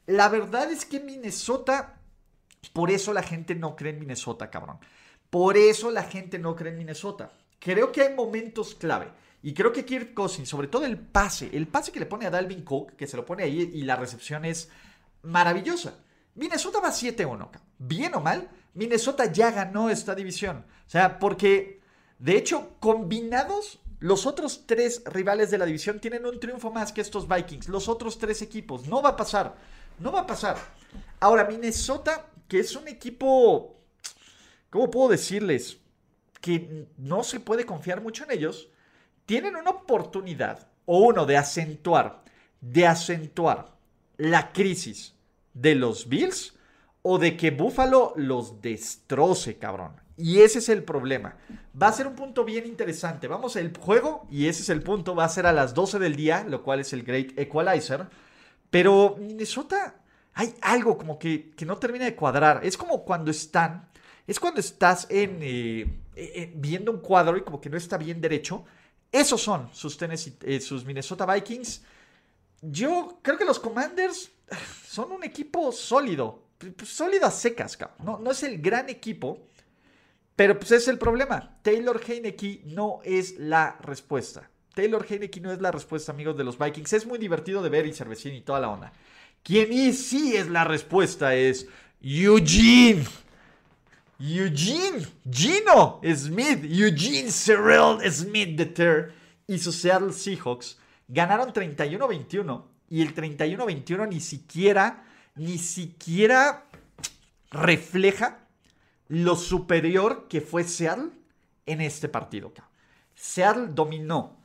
La verdad es que Minnesota, por eso la gente no cree en Minnesota, cabrón. Por eso la gente no cree en Minnesota. Creo que hay momentos clave. Y creo que Kirk Cousins, sobre todo el pase, el pase que le pone a Dalvin Cook, que se lo pone ahí y la recepción es maravillosa. Minnesota va 7-1. Bien o mal, Minnesota ya ganó esta división. O sea, porque de hecho, combinados, los otros tres rivales de la división tienen un triunfo más que estos Vikings. Los otros tres equipos. No va a pasar. No va a pasar. Ahora, Minnesota, que es un equipo, ¿cómo puedo decirles? Que no se puede confiar mucho en ellos tienen una oportunidad, o uno, de acentuar, de acentuar la crisis de los Bills o de que Buffalo los destroce, cabrón. Y ese es el problema. Va a ser un punto bien interesante. Vamos al juego, y ese es el punto, va a ser a las 12 del día, lo cual es el Great Equalizer. Pero Minnesota, hay algo como que, no termina de cuadrar. Es como cuando están, es cuando estás en, eh, eh, viendo un cuadro y como que no está bien derecho esos son sus, eh, sus Minnesota Vikings. Yo creo que los Commanders son un equipo sólido. A secas, No, no es el gran equipo. Pero pues es el problema. Taylor Heineke no es la respuesta. Taylor Heineke no es la respuesta, amigos de los Vikings. Es muy divertido de ver y Cervecín y toda la onda. Quien sí es la respuesta es Eugene. Eugene Gino Smith, Eugene Cyril Smith III y sus Seattle Seahawks ganaron 31-21 y el 31-21 ni siquiera, ni siquiera refleja lo superior que fue Seattle en este partido. Seattle dominó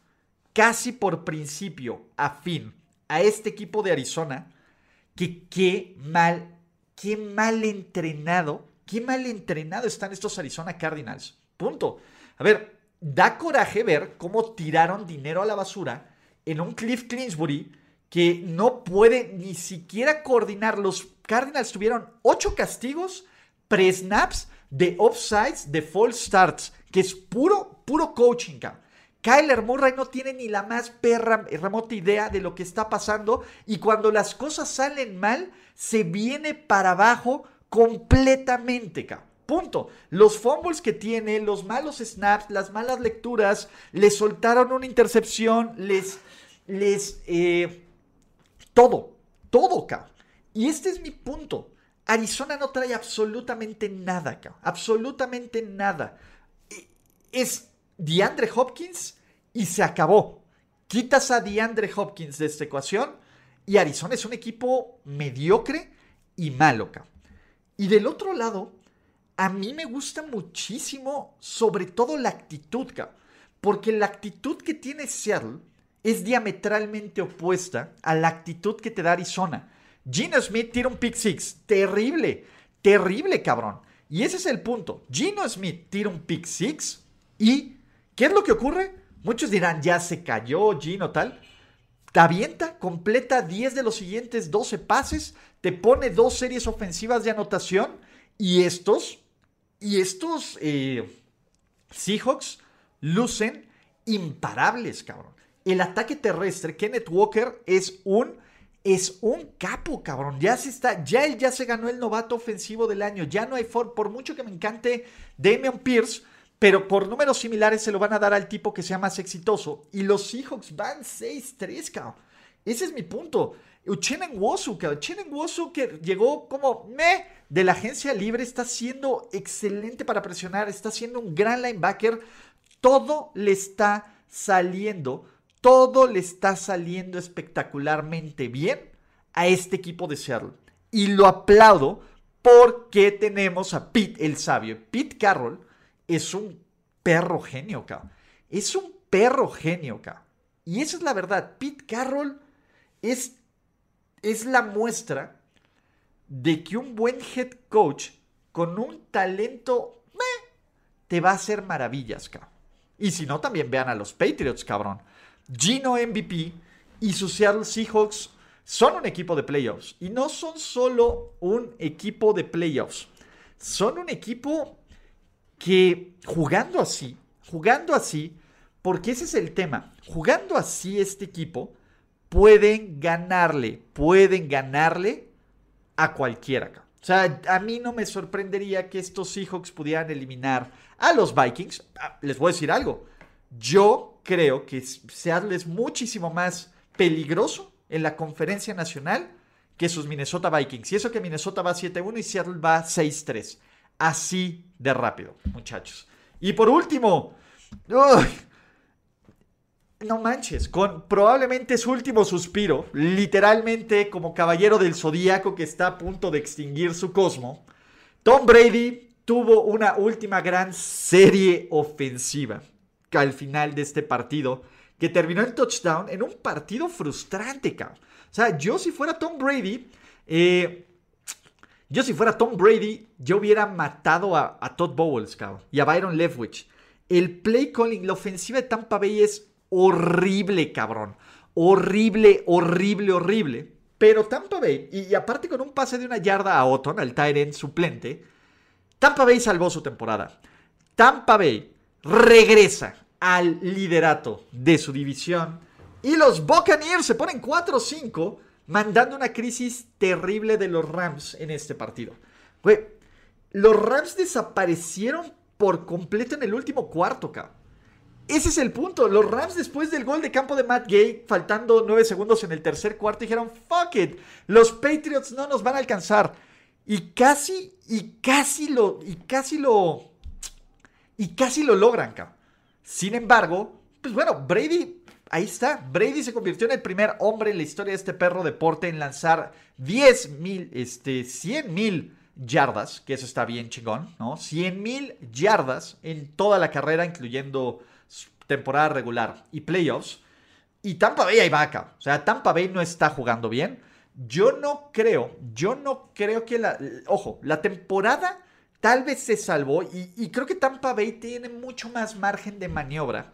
casi por principio a fin a este equipo de Arizona que qué mal, qué mal entrenado qué mal entrenado están estos Arizona Cardinals. Punto. A ver, da coraje ver cómo tiraron dinero a la basura en un Cliff Clinsbury que no puede ni siquiera coordinar. Los Cardinals tuvieron ocho castigos pre-snaps de offsides de false starts, que es puro, puro coaching. Kyler Murray no tiene ni la más perra remota idea de lo que está pasando y cuando las cosas salen mal, se viene para abajo completamente, cabrón. Punto. Los fumbles que tiene, los malos snaps, las malas lecturas, le soltaron una intercepción, les, les, eh, todo, todo, cabrón. Y este es mi punto. Arizona no trae absolutamente nada, cabrón. Absolutamente nada. Es DeAndre Hopkins y se acabó. Quitas a DeAndre Hopkins de esta ecuación y Arizona es un equipo mediocre y malo, cabrón. Y del otro lado, a mí me gusta muchísimo, sobre todo la actitud, porque la actitud que tiene Seattle es diametralmente opuesta a la actitud que te da Arizona. Gino Smith tira un pick six, terrible, terrible, cabrón. Y ese es el punto. Gino Smith tira un pick six y ¿qué es lo que ocurre? Muchos dirán, ya se cayó Gino tal. Te avienta, completa 10 de los siguientes 12 pases, te pone dos series ofensivas de anotación y estos, y estos eh, Seahawks lucen imparables, cabrón. El ataque terrestre, Kenneth Walker es un es un capo, cabrón. Ya se está, ya él ya se ganó el novato ofensivo del año. Ya no hay for, por mucho que me encante Damian Pierce, pero por números similares se lo van a dar al tipo que sea más exitoso. Y los Seahawks van 6-3, cabrón. Ese es mi punto. Uchenen Wosu, Uchenen Wosu que llegó como me de la agencia libre, está siendo excelente para presionar, está siendo un gran linebacker. Todo le está saliendo, todo le está saliendo espectacularmente bien a este equipo de Seattle. Y lo aplaudo porque tenemos a Pete el sabio. Pete Carroll es un perro genio, cabrón. Es un perro genio, cabrón. Y esa es la verdad. Pete Carroll es, es la muestra de que un buen head coach con un talento te va a hacer maravillas, cabrón. Y si no, también vean a los Patriots, cabrón. Gino MVP y sus Seattle Seahawks son un equipo de playoffs. Y no son solo un equipo de playoffs. Son un equipo que jugando así, jugando así, porque ese es el tema, jugando así este equipo, pueden ganarle, pueden ganarle a cualquiera. O sea, a mí no me sorprendería que estos Seahawks pudieran eliminar a los Vikings. Ah, les voy a decir algo. Yo creo que Seattle es muchísimo más peligroso en la conferencia nacional que sus Minnesota Vikings. Y eso que Minnesota va 7-1 y Seattle va 6-3. Así de rápido, muchachos. Y por último, no manches, con probablemente su último suspiro, literalmente como caballero del zodíaco que está a punto de extinguir su cosmo, Tom Brady tuvo una última gran serie ofensiva al final de este partido que terminó en touchdown en un partido frustrante, cabrón. O sea, yo si fuera Tom Brady, eh, yo si fuera Tom Brady, yo hubiera matado a, Todd Bowles, cabrón, y a Byron Leftwich. El play calling, la ofensiva de Tampa Bay es horrible, cabrón. Horrible, horrible, horrible. Pero Tampa Bay, y, aparte con un pase de una yarda a Otton, al Tyrant suplente, Tampa Bay salvó su temporada. Tampa Bay regresa al liderato de su división. Y los Buccaneers se ponen 4-5, mandando una crisis terrible de los Rams en este partido. los Rams desaparecieron por completo en el último cuarto, cabrón. Ese es el punto. Los Rams, después del gol de campo de Matt Gay, faltando 9 segundos en el tercer cuarto, dijeron: Fuck it. Los Patriots no nos van a alcanzar. Y casi, y casi lo, y casi lo, y casi lo logran, cabrón. Sin embargo, pues bueno, Brady, ahí está. Brady se convirtió en el primer hombre en la historia de este perro deporte en lanzar 10 mil, este, 100 mil yardas, que eso está bien chingón, ¿no? 100 mil yardas en toda la carrera, incluyendo temporada regular y playoffs. Y Tampa Bay ahí va acá. O sea, Tampa Bay no está jugando bien. Yo no creo, yo no creo que la... Ojo, la temporada tal vez se salvó y, creo que Tampa Bay tiene mucho más margen de maniobra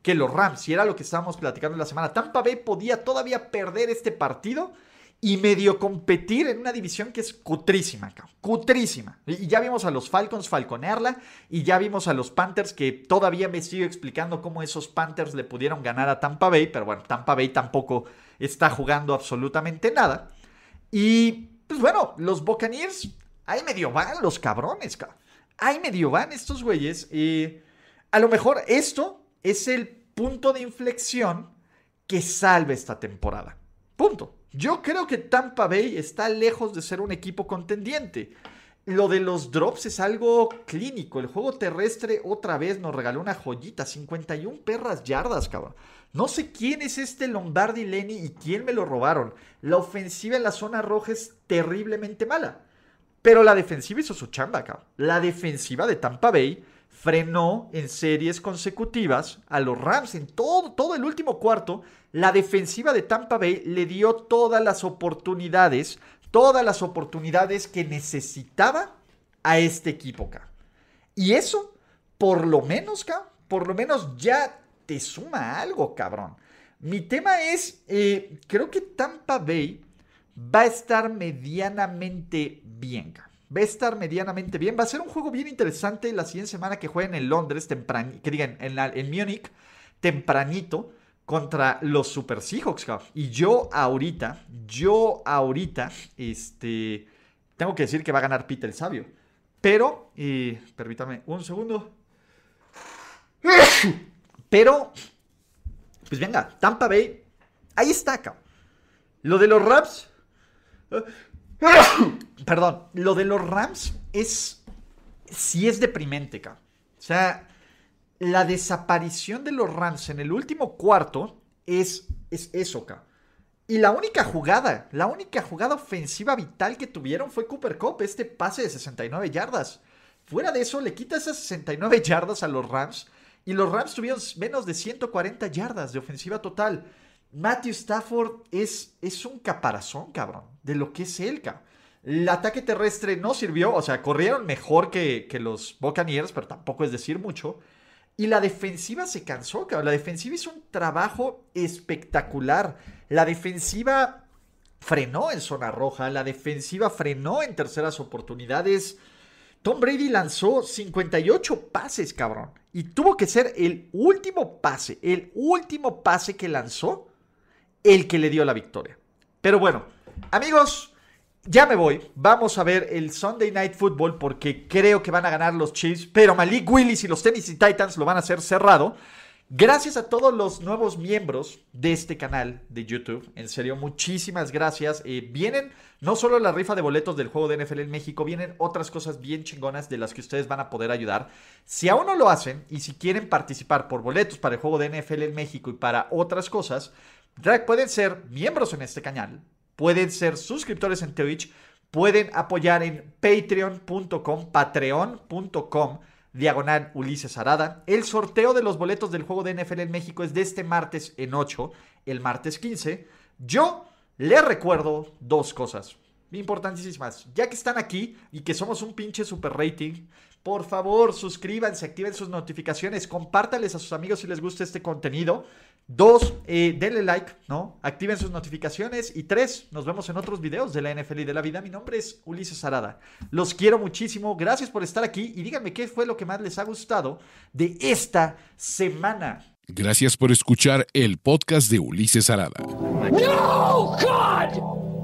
que los Rams. Y era lo que estábamos platicando la semana. Tampa Bay podía todavía perder este partido y medio competir en una división que es cutrísima, cutrísima. Y ya vimos a los Falcons falconearla y ya vimos a los Panthers que todavía me sigo explicando cómo esos Panthers le pudieron ganar a Tampa Bay, pero bueno, Tampa Bay tampoco está jugando absolutamente nada. Y pues bueno, los Buccaneers Ahí medio van los cabrones, cabrón. Ahí medio van estos güeyes. Y a lo mejor esto es el punto de inflexión que salve esta temporada. Punto. Yo creo que Tampa Bay está lejos de ser un equipo contendiente. Lo de los drops es algo clínico. El juego terrestre otra vez nos regaló una joyita. 51 perras yardas, cabrón. No sé quién es este Lombardi Lenny y quién me lo robaron. La ofensiva en la zona roja es terriblemente mala. Pero la defensiva hizo su chamba, cabrón. La defensiva de Tampa Bay frenó en series consecutivas a los Rams en todo, todo el último cuarto. La defensiva de Tampa Bay le dio todas las oportunidades, todas las oportunidades que necesitaba a este equipo, cabrón. Y eso, por lo menos, cabrón, por lo menos ya te suma algo, cabrón. Mi tema es, eh, creo que Tampa Bay va a estar medianamente bien. Va a estar medianamente bien. Va a ser un juego bien interesante la siguiente semana que jueguen en Londres, tempranito, que digan, en, en Múnich, tempranito, contra los Super Seahawks. Y yo ahorita, yo ahorita, este, tengo que decir que va a ganar Peter el Sabio. Pero, y permítame un segundo. Pero, pues venga, Tampa Bay, ahí está, cabrón. Lo de los Raps, Perdón, lo de los Rams es. Sí es deprimente, cabrón. O sea, la desaparición de los Rams en el último cuarto es, es eso, cabrón. Y la única jugada, la única jugada ofensiva vital que tuvieron fue Cooper Cup, este pase de 69 yardas. Fuera de eso, le quita esas 69 yardas a los Rams y los Rams tuvieron menos de 140 yardas de ofensiva total. Matthew Stafford es, es un caparazón, cabrón, de lo que es él, cabrón. El ataque terrestre no sirvió, o sea, corrieron mejor que, que los Buccaneers, pero tampoco es decir mucho. Y la defensiva se cansó, cabrón. La defensiva hizo un trabajo espectacular. La defensiva frenó en zona roja. La defensiva frenó en terceras oportunidades. Tom Brady lanzó 58 pases, cabrón. Y tuvo que ser el último pase, el último pase que lanzó, el que le dio la victoria. Pero bueno, amigos, ya me voy. Vamos a ver el Sunday Night Football porque creo que van a ganar los Chiefs. Pero Malik Willis y los Tennessee Titans lo van a hacer cerrado. Gracias a todos los nuevos miembros de este canal de YouTube. En serio, muchísimas gracias. Eh, vienen no solo la rifa de boletos del juego de NFL en México, vienen otras cosas bien chingonas de las que ustedes van a poder ayudar. Si aún no lo hacen y si quieren participar por boletos para el juego de NFL en México y para otras cosas, pueden ser miembros en este canal, pueden ser suscriptores en Twitch, pueden apoyar en patreon.com, patreon.com diagonal Ulises Arada. El sorteo de los boletos del juego de NFL en México es de este martes en 8, el martes 15. Yo les recuerdo dos cosas importantísimas. Ya que están aquí y que somos un pinche super rating, por favor suscríbanse, activen sus notificaciones, compártanles a sus amigos si les gusta este contenido. Dos, eh, denle like, ¿no? Activen sus notificaciones. Y tres, nos vemos en otros videos de la NFL y de la vida. Mi nombre es Ulises Arada. Los quiero muchísimo. Gracias por estar aquí. Y díganme qué fue lo que más les ha gustado de esta semana.
Gracias por escuchar el podcast de Ulises Arada. ¡No, God!